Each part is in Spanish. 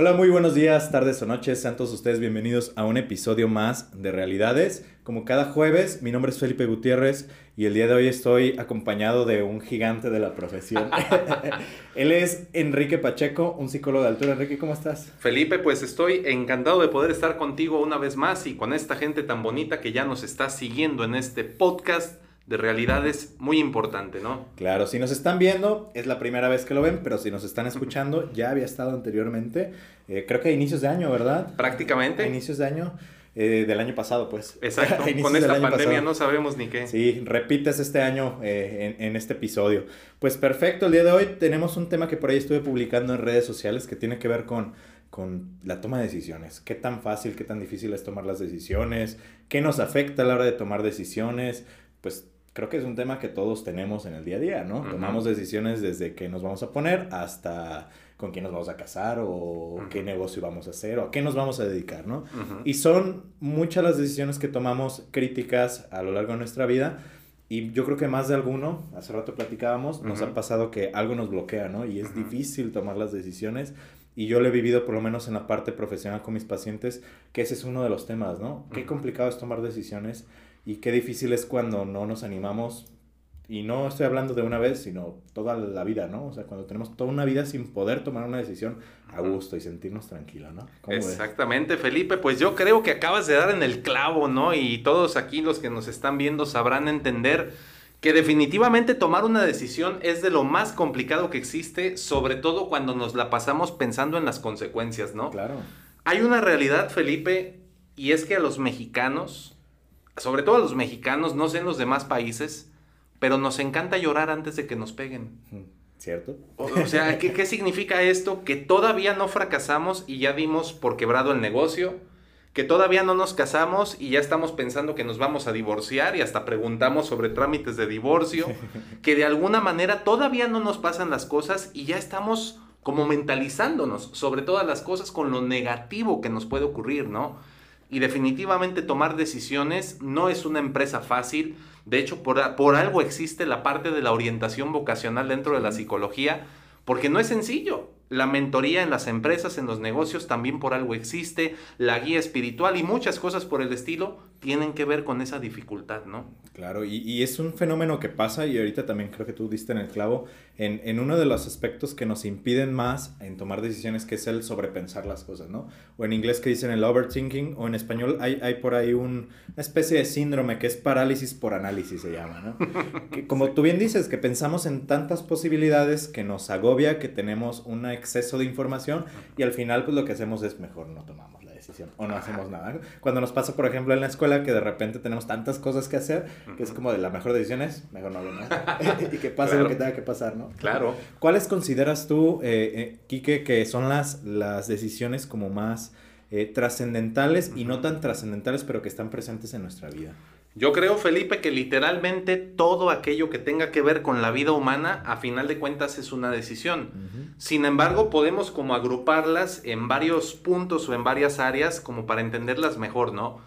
Hola, muy buenos días, tardes o noches. Sean todos ustedes bienvenidos a un episodio más de Realidades. Como cada jueves, mi nombre es Felipe Gutiérrez y el día de hoy estoy acompañado de un gigante de la profesión. Él es Enrique Pacheco, un psicólogo de altura. Enrique, ¿cómo estás? Felipe, pues estoy encantado de poder estar contigo una vez más y con esta gente tan bonita que ya nos está siguiendo en este podcast de realidades muy importante, ¿no? Claro, si nos están viendo, es la primera vez que lo ven, pero si nos están escuchando, ya había estado anteriormente, eh, creo que a inicios de año, ¿verdad? Prácticamente. A inicios de año. Eh, del año pasado, pues. Exacto, con esta pandemia no sabemos ni qué. Sí, repites este año eh, en, en, este episodio. Pues perfecto, el día de hoy tenemos un tema que por ahí estuve publicando en redes sociales que tiene que ver con, con la toma de decisiones. ¿Qué tan fácil, qué tan difícil es tomar las decisiones? ¿Qué nos afecta a la hora de tomar decisiones? Pues creo que es un tema que todos tenemos en el día a día, ¿no? Tomamos decisiones desde qué nos vamos a poner hasta con quién nos vamos a casar o qué negocio vamos a hacer o a qué nos vamos a dedicar, ¿no? Y son muchas las decisiones que tomamos críticas a lo largo de nuestra vida. Y yo creo que más de alguno, hace rato platicábamos, nos ha pasado que algo nos bloquea, ¿no? Y es difícil tomar las decisiones. Y yo lo he vivido por lo menos en la parte profesional con mis pacientes, que ese es uno de los temas, ¿no? Qué complicado es tomar decisiones y qué difícil es cuando no nos animamos. Y no estoy hablando de una vez, sino toda la vida, ¿no? O sea, cuando tenemos toda una vida sin poder tomar una decisión a gusto y sentirnos tranquilos, ¿no? Exactamente, Felipe. Pues yo creo que acabas de dar en el clavo, ¿no? Y todos aquí los que nos están viendo sabrán entender que definitivamente tomar una decisión es de lo más complicado que existe, sobre todo cuando nos la pasamos pensando en las consecuencias, ¿no? Claro. Hay una realidad, Felipe, y es que a los mexicanos sobre todo a los mexicanos, no sé en los demás países, pero nos encanta llorar antes de que nos peguen. ¿Cierto? O, sea, ¿qué, ¿qué, significa esto? Que todavía no fracasamos y ya dimos por quebrado el negocio, que todavía no nos casamos y ya estamos pensando que nos vamos a divorciar y hasta preguntamos sobre trámites de divorcio, que de alguna manera todavía no nos pasan las cosas y ya estamos como mentalizándonos sobre todas las cosas con lo negativo que nos puede ocurrir, ¿no? Y definitivamente tomar decisiones no es una empresa fácil. De hecho, por, por, algo existe la parte de la orientación vocacional dentro de la psicología, porque no es sencillo. La mentoría en las empresas, en los negocios, también por algo existe. La guía espiritual y muchas cosas por el estilo tienen que ver con esa dificultad, ¿no? Claro, y, y, es un fenómeno que pasa y ahorita también creo que tú diste en el clavo en, en, uno de los aspectos que nos impiden más en tomar decisiones, que es el sobrepensar las cosas, ¿no? O en inglés que dicen el overthinking, o en español hay, hay por ahí un, una especie de síndrome que es parálisis por análisis, se llama, ¿no? que, como tú bien dices, que pensamos en tantas posibilidades que nos agobia, que tenemos un exceso de información y al final pues lo que hacemos es mejor no tomamos la decisión o no hacemos nada. Cuando nos pasa, por ejemplo, en la escuela que de repente tenemos tantas cosas que hacer, que es como de la mejor decisión es, mejor no nada. y que pase lo que tenga que pasar, ¿no? Claro. ¿Cuáles consideras tú, eh, eh, Quique, que son las, las decisiones como más eh, trascendentales y no tan trascendentales, pero que están presentes en nuestra vida? Yo creo, Felipe, que literalmente todo aquello que tenga que ver con la vida humana, a final de cuentas, es una decisión. Sin embargo, podemos como agruparlas en varios puntos o en varias áreas como para entenderlas mejor, ¿no?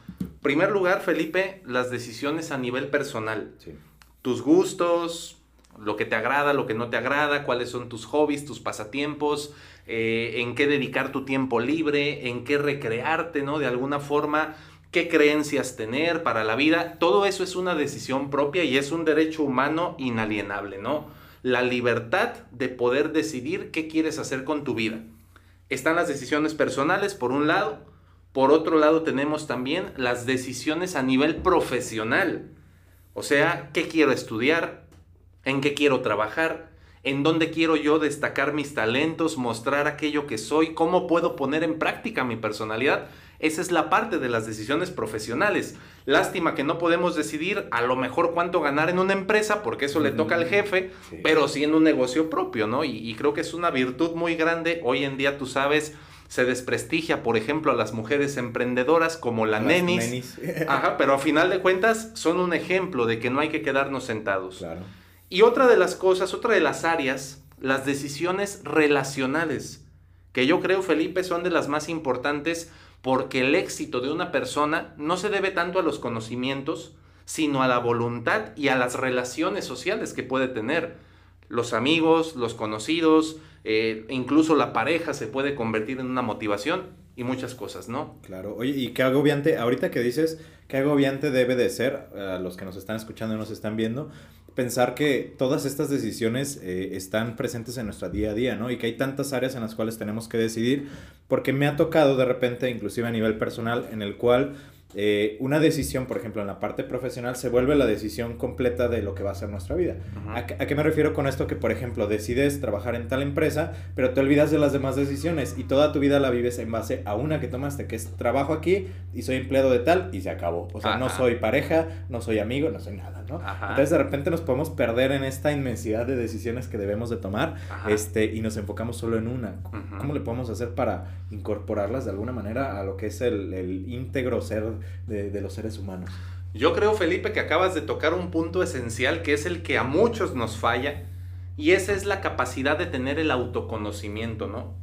Primer lugar, Felipe, las decisiones a nivel personal. Sí. Tus gustos, lo que te agrada, lo que no te agrada, cuáles son tus hobbies, tus pasatiempos, eh, en qué dedicar tu tiempo libre, en qué recrearte, ¿no? De alguna forma, qué creencias tener para la vida. Todo eso es una decisión propia y es un derecho humano inalienable, ¿no? La libertad de poder decidir qué quieres hacer con tu vida. Están las decisiones personales, por un lado. Por otro lado, tenemos también las decisiones a nivel profesional. O sea, qué quiero estudiar, en qué quiero trabajar, en dónde quiero yo destacar mis talentos, mostrar aquello que soy, cómo puedo poner en práctica mi personalidad. Esa es la parte de las decisiones profesionales. Lástima que no podemos decidir a lo mejor cuánto ganar en una empresa, porque eso le toca al jefe, sí. pero sí en un negocio propio, ¿no? Y, y, creo que es una virtud muy grande. Hoy en día, tú sabes, se desprestigia, por ejemplo, a las mujeres emprendedoras como la las nenis. nenis. Ajá, pero a final de cuentas son un ejemplo de que no hay que quedarnos sentados. Claro. Y otra de las cosas, otra de las áreas, las decisiones relacionales, que yo creo, Felipe, son de las más importantes porque el éxito de una persona no se debe tanto a los conocimientos, sino a la voluntad y a las relaciones sociales que puede tener. los amigos, los conocidos, eh, incluso la pareja se puede convertir en una motivación y muchas cosas, ¿no? Claro, oye, y qué agobiante, ahorita que dices, qué agobiante debe de ser, a los que nos están escuchando y nos están viendo, pensar que todas estas decisiones eh, están presentes en nuestra día a día, ¿no? Y que hay tantas áreas en las cuales tenemos que decidir, porque me ha tocado de repente, inclusive a nivel personal, en el cual eh, una decisión, por ejemplo, en la parte profesional, se vuelve la decisión completa de lo que va a ser nuestra vida. ¿A, qué me refiero con esto? Que, por ejemplo, decides trabajar en tal empresa, pero te olvidas de las demás decisiones y toda tu vida la vives en base a una que tomaste, que es trabajo aquí y soy empleado de tal y se acabó. O sea, no soy pareja, no soy amigo, no soy nada, ¿no? Entonces, de repente nos podemos perder en esta inmensidad de decisiones que debemos de tomar este, y nos enfocamos solo en una. ¿Cómo le podemos hacer para incorporarlas de alguna manera a lo que es el, el íntegro ser de, los seres humanos. Yo creo, Felipe, que acabas de tocar un punto esencial que es el que a muchos nos falla y esa es la capacidad de tener el autoconocimiento, ¿no?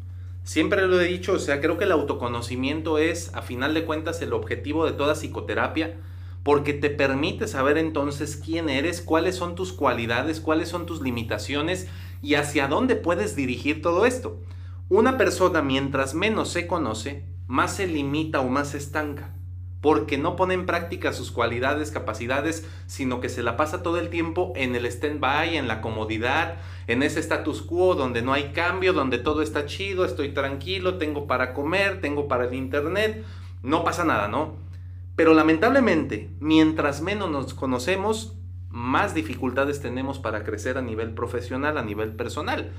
Siempre lo he dicho, o sea, creo que el autoconocimiento es, a final de cuentas, el objetivo de toda psicoterapia, porque te permite saber entonces quién eres, cuáles son tus cualidades, cuáles son tus limitaciones y hacia dónde puedes dirigir todo esto. Una persona, mientras menos se conoce, más se limita o más se estanca porque no pone en práctica sus cualidades, capacidades, sino que se la pasa todo el tiempo en el stand-by, en la comodidad, en ese status quo donde no hay cambio, donde todo está chido, estoy tranquilo, tengo para comer, tengo para el internet, no pasa nada, ¿no? Pero lamentablemente, mientras menos nos conocemos, más dificultades tenemos para crecer a nivel profesional, a nivel personal.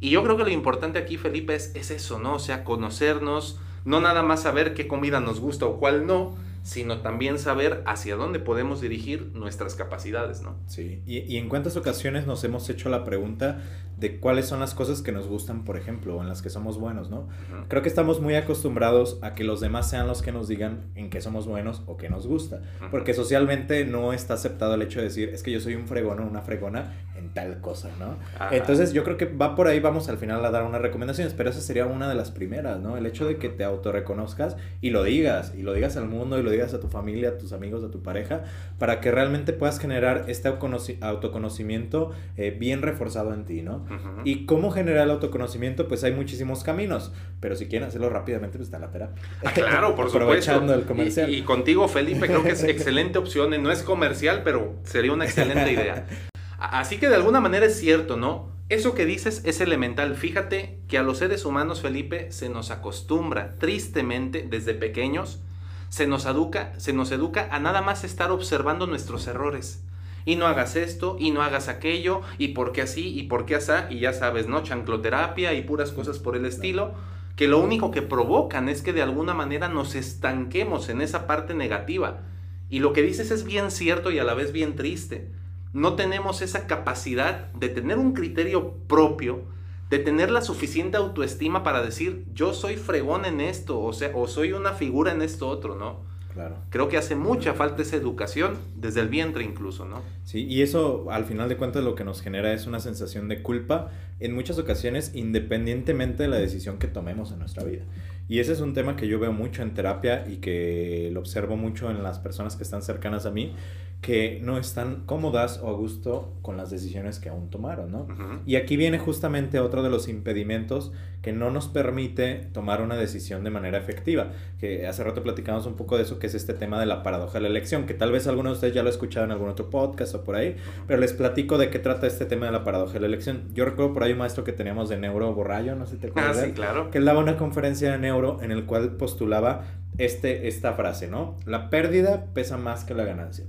Y yo creo que lo importante aquí, Felipe, es, es eso, ¿no? O sea, conocernos, no nada más saber qué comida nos gusta o cuál no, sino también saber hacia dónde podemos dirigir nuestras capacidades, ¿no? Sí, y, y, en cuántas ocasiones nos hemos hecho la pregunta de cuáles son las cosas que nos gustan, por ejemplo, o en las que somos buenos, ¿no? Creo que estamos muy acostumbrados a que los demás sean los que nos digan en qué somos buenos o qué nos gusta, porque socialmente no está aceptado el hecho de decir, es que yo soy un fregón o una fregona tal cosa, ¿no? Entonces yo creo que va por ahí, vamos al final a dar unas recomendaciones, pero esa sería una de las primeras, ¿no? El hecho de que te autorreconozcas y lo digas, y lo digas al mundo, y lo digas a tu familia, a tus amigos, a tu pareja, para que realmente puedas generar este autoconocimiento eh, bien reforzado en ti, ¿no? Y cómo generar el autoconocimiento, pues hay muchísimos caminos, pero si quieren hacerlo rápidamente, pues está la terapia. Ah, claro, por Aprovechando el comercial. Y, y, contigo, Felipe, creo que es excelente opción, no es comercial, pero sería una excelente idea. Así que de alguna manera es cierto, ¿no? Eso que dices es elemental. Fíjate que a los seres humanos, Felipe, se nos acostumbra tristemente desde pequeños, se nos educa, se nos educa a nada más estar observando nuestros errores. Y no hagas esto, y no hagas aquello, y por qué así, y por qué así, y ya sabes, ¿no? Chancloterapia y puras cosas por el estilo, que lo único que provocan es que de alguna manera nos estanquemos en esa parte negativa. Y lo que dices es bien cierto y a la vez bien triste no tenemos esa capacidad de tener un criterio propio, de tener la suficiente autoestima para decir, yo soy fregón en esto, o sea, o soy una figura en esto otro, ¿no? Claro. Creo que hace mucha falta esa educación, desde el vientre incluso, ¿no? Sí, y eso al final de cuentas lo que nos genera es una sensación de culpa en muchas ocasiones, independientemente de la decisión que tomemos en nuestra vida. Y ese es un tema que yo veo mucho en terapia y que lo observo mucho en las personas que están cercanas a mí, que no están cómodas o a gusto con las decisiones que aún tomaron, ¿no? Y aquí viene justamente otro de los impedimentos que no nos permite tomar una decisión de manera efectiva, que hace rato platicamos un poco de eso, que es este tema de la paradoja de la elección, que tal vez algunos de ustedes ya lo han escuchado en algún otro podcast o por ahí, pero les platico de qué trata este tema de la paradoja de la elección. Yo recuerdo por ahí un maestro que teníamos de neuro borrayo, no sé si te acuerdas. Ah, sí, claro. Que él daba una conferencia de neuro en el cual postulaba este, esta frase, ¿no? La pérdida pesa más que la ganancia.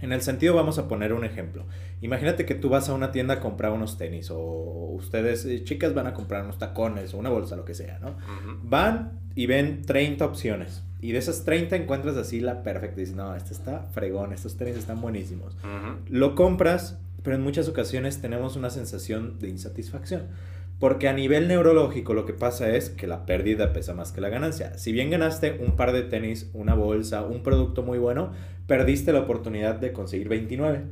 En el sentido, vamos a poner un ejemplo. Imagínate que tú vas a una tienda a comprar unos tenis o ustedes, eh, chicas, van a comprar unos tacones o una bolsa, lo que sea, ¿no? Van y ven 30 opciones. Y de esas 30 encuentras así la perfecta. Dices, no, este está fregón, estos tenis están buenísimos. Lo compras, pero en muchas ocasiones tenemos una sensación de insatisfacción. Porque a nivel neurológico lo que pasa es que la pérdida pesa más que la ganancia. Si bien ganaste un par de tenis, una bolsa, un producto muy bueno, perdiste la oportunidad de conseguir 29.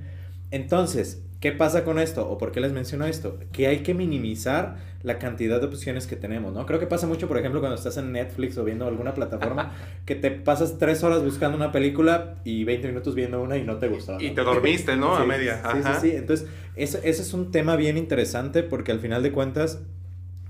Entonces, ¿qué pasa con esto? ¿O por qué les menciono esto? Que hay que minimizar la cantidad de opciones que tenemos, ¿no? Creo que pasa mucho, por ejemplo, cuando estás en Netflix o viendo alguna plataforma, que te pasas tres horas buscando una película y 20 minutos viendo una y no te gustó. Y te dormiste, ¿no? a media. Sí, sí, sí. Entonces, ese, ese es un tema bien interesante porque al final de cuentas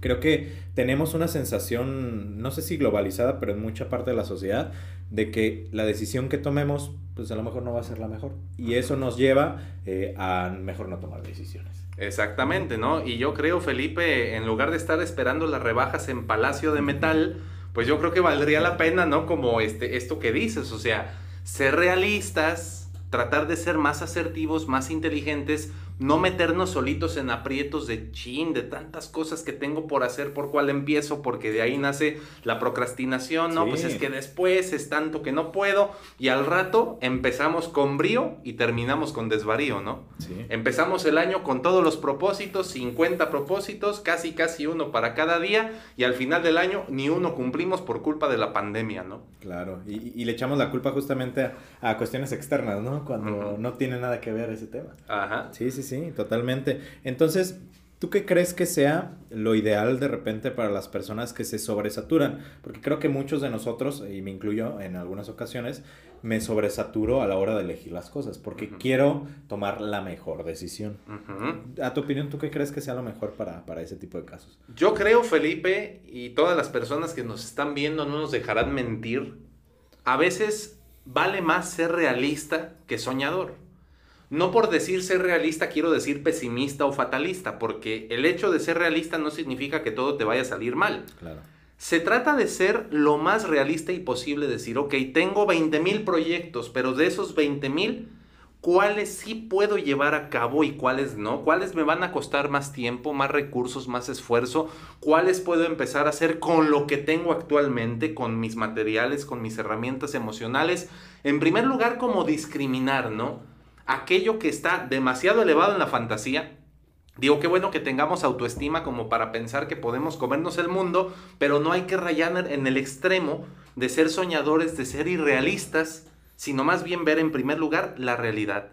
creo que tenemos una sensación, no sé si globalizada, pero en mucha parte de la sociedad, de que la decisión que tomemos, pues a lo mejor no va a ser la mejor. Y eso nos lleva eh, a mejor no tomar decisiones. Exactamente, ¿no? Y yo creo, Felipe, en lugar de estar esperando las rebajas en Palacio de Metal, pues yo creo que valdría la pena, ¿no? Como este, esto que dices, o sea, ser realistas, tratar de ser más asertivos, más inteligentes, no meternos solitos en aprietos de chin, de tantas cosas que tengo por hacer, por cuál empiezo, porque de ahí nace la procrastinación, ¿no? Pues es que después es tanto que no puedo y al rato empezamos con brío y terminamos con desvarío, ¿no? Sí. Empezamos el año con todos los propósitos, 50 propósitos, casi casi uno para cada día y al final del año ni uno cumplimos por culpa de la pandemia, ¿no? Claro, y, le echamos la culpa justamente a, cuestiones externas, ¿no? Cuando no tiene nada que ver ese tema. Ajá. Sí, sí, sí, totalmente. Entonces, ¿tú qué crees que sea lo ideal de repente para las personas que se sobresaturan? Porque creo que muchos de nosotros, y me incluyo en algunas ocasiones, me sobresaturo a la hora de elegir las cosas, porque quiero tomar la mejor decisión. A tu opinión, ¿tú qué crees que sea lo mejor para, para ese tipo de casos? Yo creo, Felipe, y todas las personas que nos están viendo no nos dejarán mentir, a veces vale más ser realista que soñador. No por decir ser realista quiero decir pesimista o fatalista, porque el hecho de ser realista no significa que todo te vaya a salir mal. Claro. Se trata de ser lo más realista y posible, decir, ok, tengo 20 mil proyectos, pero de esos 20 mil, ¿cuáles sí puedo llevar a cabo y cuáles no? ¿Cuáles me van a costar más tiempo, más recursos, más esfuerzo? ¿Cuáles puedo empezar a hacer con lo que tengo actualmente, con mis materiales, con mis herramientas emocionales? En primer lugar, como discriminar, ¿no? Aquello que está demasiado elevado en la fantasía. Digo, qué bueno que tengamos autoestima como para pensar que podemos comernos el mundo, pero no hay que rayar en el extremo de ser soñadores, de ser irrealistas, sino más bien ver en primer lugar la realidad.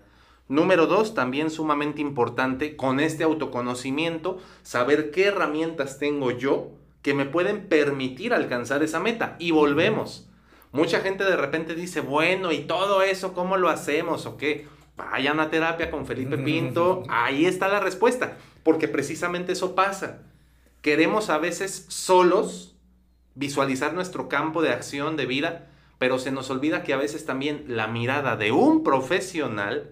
Número dos, también sumamente importante, con este autoconocimiento, saber qué herramientas tengo yo que me pueden permitir alcanzar esa meta. Y volvemos. Mucha gente de repente dice, bueno, ¿y todo eso cómo lo hacemos o qué? Vayan a terapia con Felipe Pinto, ahí está la respuesta, porque precisamente eso pasa. Queremos a veces solos visualizar nuestro campo de acción de vida, pero se nos olvida que a veces también la mirada de un profesional,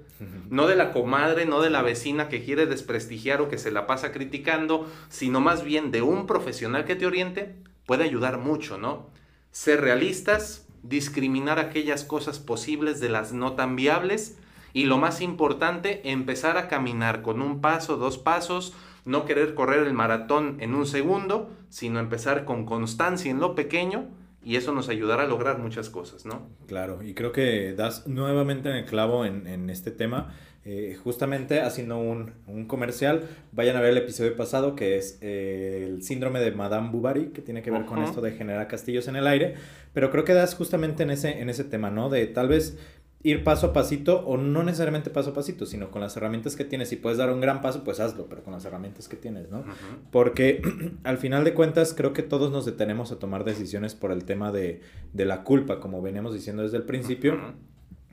no de la comadre, no de la vecina que quiere desprestigiar o que se la pasa criticando, sino más bien de un profesional que te oriente, puede ayudar mucho, ¿no? Ser realistas, discriminar aquellas cosas posibles de las no tan viables y lo más importante, empezar a caminar con un paso, dos pasos, no querer correr el maratón en un segundo, sino empezar con constancia en lo pequeño y eso nos ayudará a lograr muchas cosas, ¿no? Claro, y creo que das nuevamente en el clavo en, este tema. Eh, justamente haciendo un, comercial, vayan a ver el episodio pasado que es eh, el síndrome de Madame Bovary, que tiene que ver con esto de generar castillos en el aire, pero creo que das justamente en ese, en ese tema, ¿no? De tal vez ir paso a pasito o no necesariamente paso a pasito, sino con las herramientas que tienes. Si puedes dar un gran paso, pues hazlo, pero con las herramientas que tienes, ¿no? Porque al final de cuentas creo que todos nos detenemos a tomar decisiones por el tema de, de la culpa, como veníamos diciendo desde el principio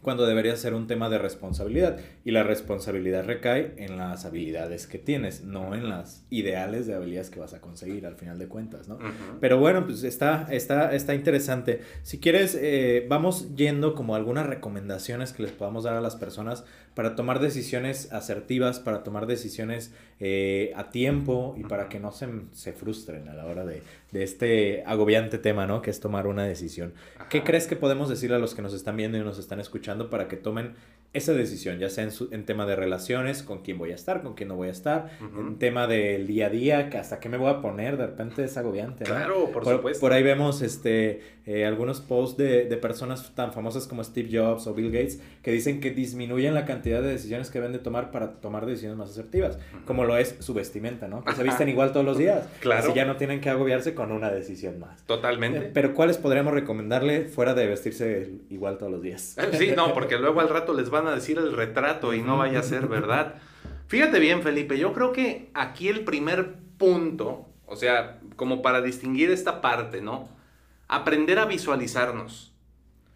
cuando debería ser un tema de responsabilidad. Y la responsabilidad recae en las habilidades que tienes, no en las ideales de habilidades que vas a conseguir al final de cuentas, ¿no? Pero bueno, pues está, está, está interesante. Si quieres, eh, vamos yendo como algunas recomendaciones que les podamos dar a las personas para tomar decisiones asertivas, para tomar decisiones eh, a tiempo y para que no se, se frustren a la hora de, de, este agobiante tema, ¿no? Que es tomar una decisión. ¿Qué crees que podemos decirle a los que nos están viendo y nos están escuchando para que tomen esa decisión, ya sea en, en, tema de relaciones, con quién voy a estar, con quién no voy a estar, en tema del día a día, que hasta qué me voy a poner, de repente es agobiante. Claro, por, supuesto. Por ahí vemos este, eh, algunos posts de, de, personas tan famosas como Steve Jobs o Bill Gates que dicen que disminuyen la cantidad de decisiones que deben de tomar para tomar decisiones más asertivas, como lo es su vestimenta, ¿no? Que se visten igual todos los días. Claro. Así ya no tienen que agobiarse con una decisión más. Totalmente. Eh, pero ¿cuáles podríamos recomendarle fuera de vestirse igual todos los días? Sí, no, porque luego al rato les va van a decir el retrato y no vaya a ser verdad. Fíjate bien, Felipe, yo creo que aquí el primer punto, o sea, como para distinguir esta parte, ¿no? Aprender a visualizarnos.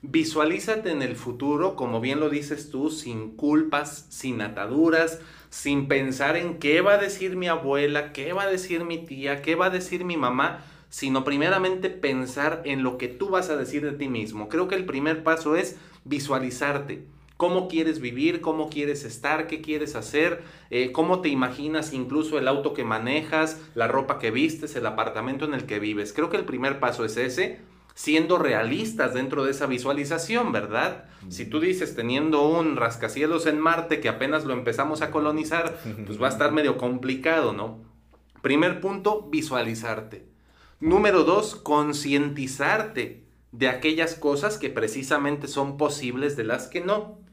Visualízate en el futuro, como bien lo dices tú, sin culpas, sin ataduras, sin pensar en qué va a decir mi abuela, qué va a decir mi tía, qué va a decir mi mamá, sino primeramente pensar en lo que tú vas a decir de ti mismo. Creo que el primer paso es visualizarte cómo quieres vivir, cómo quieres estar, qué quieres hacer, eh, cómo te imaginas incluso el auto que manejas, la ropa que vistes, el apartamento en el que vives. Creo que el primer paso es ese, siendo realistas dentro de esa visualización, ¿verdad? Si tú dices teniendo un rascacielos en Marte que apenas lo empezamos a colonizar, pues va a estar medio complicado, ¿no? Primer punto, visualizarte. Número dos, concientizarte de aquellas cosas que precisamente son posibles de las que no.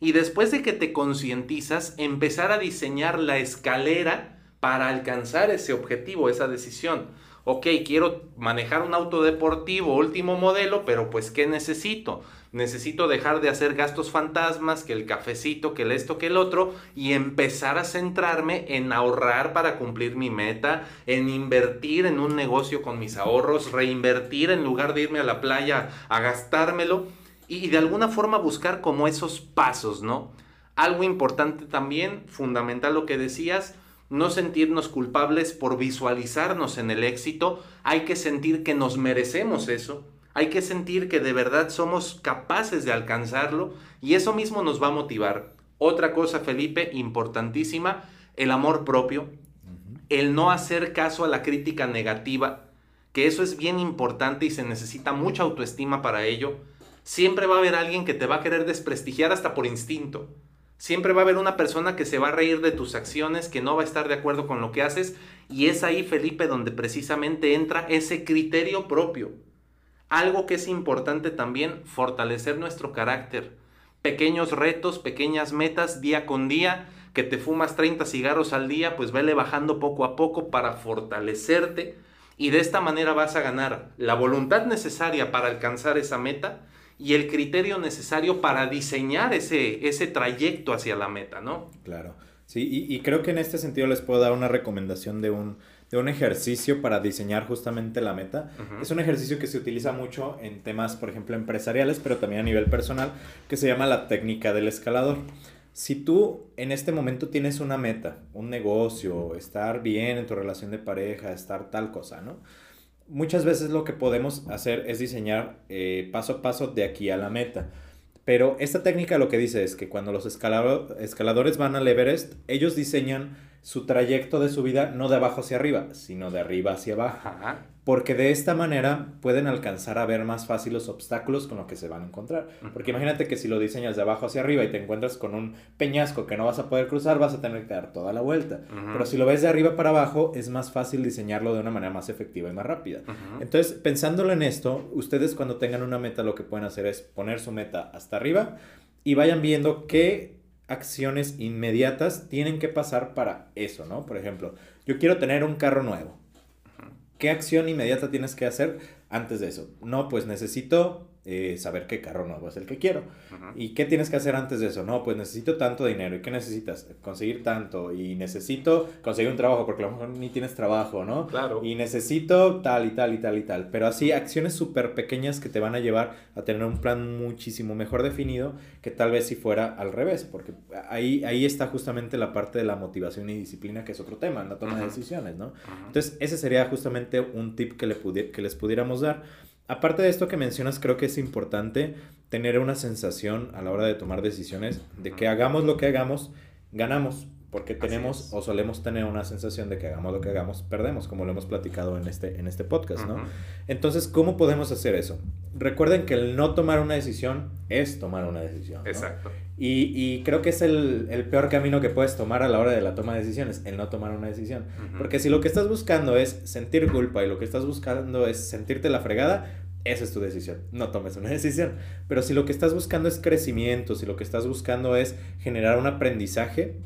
Y después de que te concientizas, empezar a diseñar la escalera para alcanzar ese objetivo, esa decisión. Ok, quiero manejar un auto deportivo último modelo, pero pues ¿qué necesito? Necesito dejar de hacer gastos fantasmas, que el cafecito, que el esto, que el otro, y empezar a centrarme en ahorrar para cumplir mi meta, en invertir en un negocio con mis ahorros, reinvertir en lugar de irme a la playa a gastármelo y de alguna forma buscar como esos pasos, ¿no? Algo importante también, fundamental lo que decías, no sentirnos culpables por visualizarnos en el éxito, hay que sentir que nos merecemos eso, hay que sentir que de verdad somos capaces de alcanzarlo y eso mismo nos va a motivar. Otra cosa, Felipe, importantísima, el amor propio, el no hacer caso a la crítica negativa, que eso es bien importante y se necesita mucha autoestima para ello siempre va a haber alguien que te va a querer desprestigiar hasta por instinto. Siempre va a haber una persona que se va a reír de tus acciones, que no va a estar de acuerdo con lo que haces. Y es ahí, Felipe, donde precisamente entra ese criterio propio. Algo que es importante también, fortalecer nuestro carácter. Pequeños retos, pequeñas metas día con día. Que te fumas 30 cigarros al día, pues vele bajando poco a poco para fortalecerte. Y de esta manera vas a ganar la voluntad necesaria para alcanzar esa meta y el criterio necesario para diseñar ese, ese trayecto hacia la meta, ¿no? Claro. Sí, y, creo que en este sentido les puedo dar una recomendación de un, de un ejercicio para diseñar justamente la meta. Es un ejercicio que se utiliza mucho en temas, por ejemplo, empresariales, pero también a nivel personal, que se llama la técnica del escalador. Si tú en este momento tienes una meta, un negocio, estar bien en tu relación de pareja, estar tal cosa, ¿no? Muchas veces lo que podemos hacer es diseñar eh, paso a paso de aquí a la meta. Pero esta técnica lo que dice es que cuando los escaladores van al Everest, ellos diseñan su trayecto de su vida no de abajo hacia arriba, sino de arriba hacia abajo. Porque de esta manera pueden alcanzar a ver más fácil los obstáculos con los que se van a encontrar. Porque imagínate que si lo diseñas de abajo hacia arriba y te encuentras con un peñasco que no vas a poder cruzar, vas a tener que dar toda la vuelta. Pero si lo ves de arriba para abajo, es más fácil diseñarlo de una manera más efectiva y más rápida. Entonces, pensándolo en esto, ustedes cuando tengan una meta lo que pueden hacer es poner su meta hasta arriba y vayan viendo qué acciones inmediatas tienen que pasar para eso, ¿no? Por ejemplo, yo quiero tener un carro nuevo. ¿Qué acción inmediata tienes que hacer antes de eso? No, pues necesito eh, saber qué carro nuevo es el que quiero. ¿Y qué tienes que hacer antes de eso? No, pues necesito tanto dinero. ¿Y qué necesitas? Conseguir tanto. Y necesito conseguir un trabajo, porque a lo mejor ni tienes trabajo, ¿no? Claro. Y necesito tal y tal y tal y tal. Pero así, acciones súper pequeñas que te van a llevar a tener un plan muchísimo mejor definido que tal vez si fuera al revés, porque ahí, ahí está justamente la parte de la motivación y disciplina, que es otro tema en la toma de decisiones, ¿no? Entonces, ese sería justamente un tip que, le que les pudiéramos dar. Aparte de esto que mencionas, creo que es importante tener una sensación a la hora de tomar decisiones de que hagamos lo que hagamos, ganamos, porque tenemos o solemos tener una sensación de que hagamos lo que hagamos, perdemos, como lo hemos platicado en este, en este podcast, ¿no? Entonces, ¿cómo podemos hacer eso? Recuerden que el no tomar una decisión es tomar una decisión. Exacto. Y, y, creo que es el, el, peor camino que puedes tomar a la hora de la toma de decisiones, el no tomar una decisión. Porque si lo que estás buscando es sentir culpa y lo que estás buscando es sentirte la fregada, esa es tu decisión. No tomes una decisión. Pero si lo que estás buscando es crecimiento, si lo que estás buscando es generar un aprendizaje,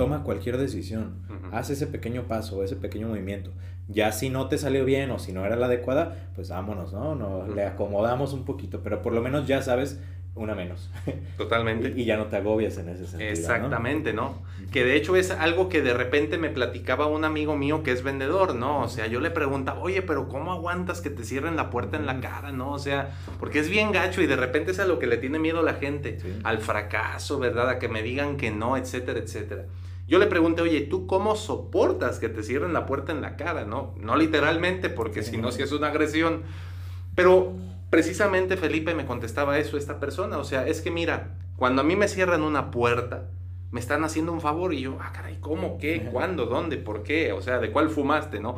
toma cualquier decisión. Haz ese pequeño paso, ese pequeño movimiento. Ya si no te salió bien o si no era la adecuada, pues vámonos, ¿no? no Le acomodamos un poquito, pero por lo menos ya sabes una menos. Totalmente. y, ya no te agobias en ese sentido. Exactamente, ¿no? Que de hecho es algo que de repente me platicaba un amigo mío que es vendedor, ¿no? O sea, yo le preguntaba, oye, pero ¿cómo aguantas que te cierren la puerta en la cara, ¿no? O sea, porque es bien gacho y de repente es a lo que le tiene miedo la gente, al fracaso, ¿verdad? A que me digan que no, etcétera, etcétera. Yo le pregunté, oye, ¿tú cómo soportas que te cierren la puerta en la cara? No, no literalmente, porque si no, si es una agresión. Pero precisamente Felipe me contestaba eso esta persona. O sea, es que mira, cuando a mí me cierran una puerta, me están haciendo un favor y yo, ah, caray, ¿cómo? ¿Qué? ¿Cuándo? ¿Dónde? ¿Por qué? O sea, ¿de cuál fumaste? ¿No?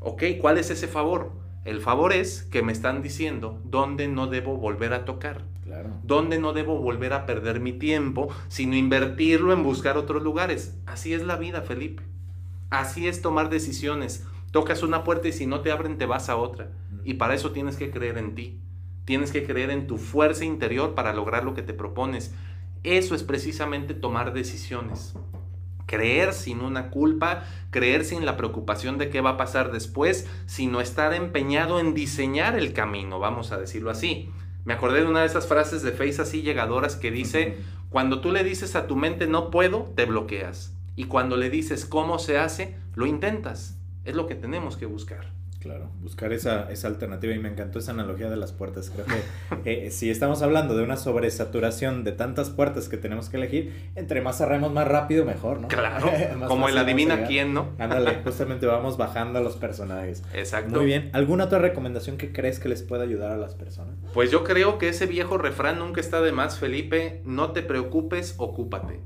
Ok, ¿cuál es ese favor? El favor es que me están diciendo dónde no debo volver a tocar. Claro. Dónde no debo volver a perder mi tiempo, sino invertirlo en buscar otros lugares. Así es la vida, Felipe. Así es tomar decisiones. Tocas una puerta y si no te abren, te vas a otra. Y para eso tienes que creer en ti. Tienes que creer en tu fuerza interior para lograr lo que te propones. Eso es precisamente tomar decisiones. Creer sin una culpa, creer sin la preocupación de qué va a pasar después, sino estar empeñado en diseñar el camino, vamos a decirlo así. Me acordé de una de esas frases de Face así llegadoras que dice, cuando tú le dices a tu mente no puedo, te bloqueas. Y cuando le dices cómo se hace, lo intentas. Es lo que tenemos que buscar. Claro, buscar esa, esa alternativa y me encantó esa analogía de las puertas. Creo que eh, si estamos hablando de una sobresaturación de tantas puertas que tenemos que elegir, entre más cerremos más rápido, mejor, ¿no? Claro, como el adivina quién, ¿no? Ándale, justamente vamos bajando a los personajes. Exacto. Muy bien, ¿alguna otra recomendación que crees que les pueda ayudar a las personas? Pues yo creo que ese viejo refrán nunca está de más, Felipe, no te preocupes, ocúpate.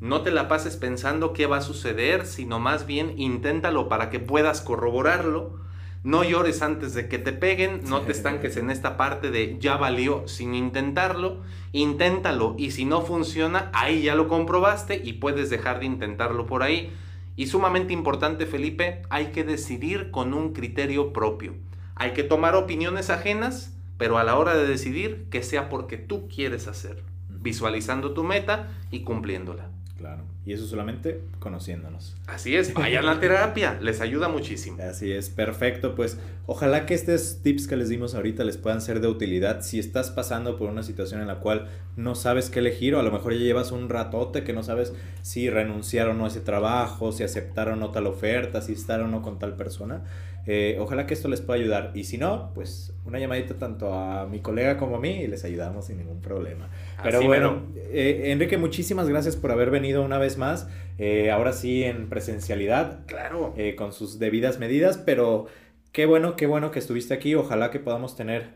No te la pases pensando qué va a suceder, sino más bien inténtalo para que puedas corroborarlo no llores antes de que te peguen, no te estanques en esta parte de ya valió sin intentarlo, inténtalo y si no funciona, ahí ya lo comprobaste y puedes dejar de intentarlo por ahí. Y sumamente importante, Felipe, hay que decidir con un criterio propio. Hay que tomar opiniones ajenas, pero a la hora de decidir que sea porque tú quieres hacer, visualizando tu meta y cumpliéndola. Claro. Y eso solamente conociéndonos. Así es, vayan a la terapia, les ayuda muchísimo. Así es, perfecto. Pues ojalá que estos tips que les dimos ahorita les puedan ser de utilidad. Si estás pasando por una situación en la cual no sabes qué elegir, o a lo mejor ya llevas un ratote que no sabes si renunciar o no a ese trabajo, si aceptar o no tal oferta, si estar o no con tal persona eh, ojalá que esto les pueda ayudar. Y si no, pues una llamadita tanto a mi colega como a mí y les ayudamos sin ningún problema. Pero bueno, eh, Enrique, muchísimas gracias por haber venido una vez más. Eh, ahora sí en presencialidad. Claro. con sus debidas medidas, pero qué bueno, qué bueno que estuviste aquí. Ojalá que podamos tener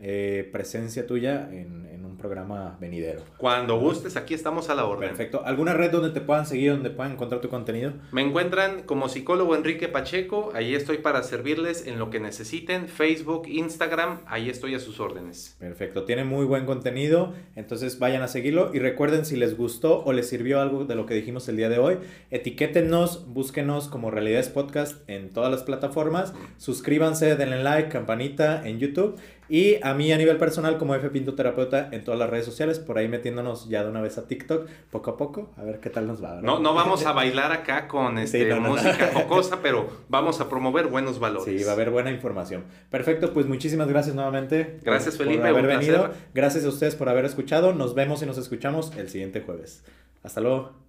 presencia tuya en, en programa venidero. Cuando gustes, aquí estamos a la orden. Perfecto. ¿Alguna red donde te puedan seguir, donde puedan encontrar tu contenido? Me encuentran como psicólogo Enrique Pacheco. Ahí estoy para servirles en lo que necesiten. Facebook, Instagram, ahí estoy a sus órdenes. Perfecto. Tiene muy buen contenido. Entonces vayan a seguirlo. Y recuerden si les gustó o les sirvió algo de lo que dijimos el día de hoy, etiquétenos, búsquenos como Realidades Podcast en todas las plataformas. Suscríbanse, denle like, campanita en YouTube. Y a mí a nivel personal como F Pinto Terapeuta en todas las redes sociales, por ahí metiéndonos ya de una vez a TikTok, poco a poco, a ver qué tal nos va. No, no, vamos a bailar acá con este, música jocosa, pero vamos a promover buenos valores. Sí, va a haber buena información. Perfecto, pues muchísimas gracias nuevamente. Gracias Felipe, por haber venido. Gracias a ustedes por haber escuchado. Nos vemos y nos escuchamos el siguiente jueves. Hasta luego.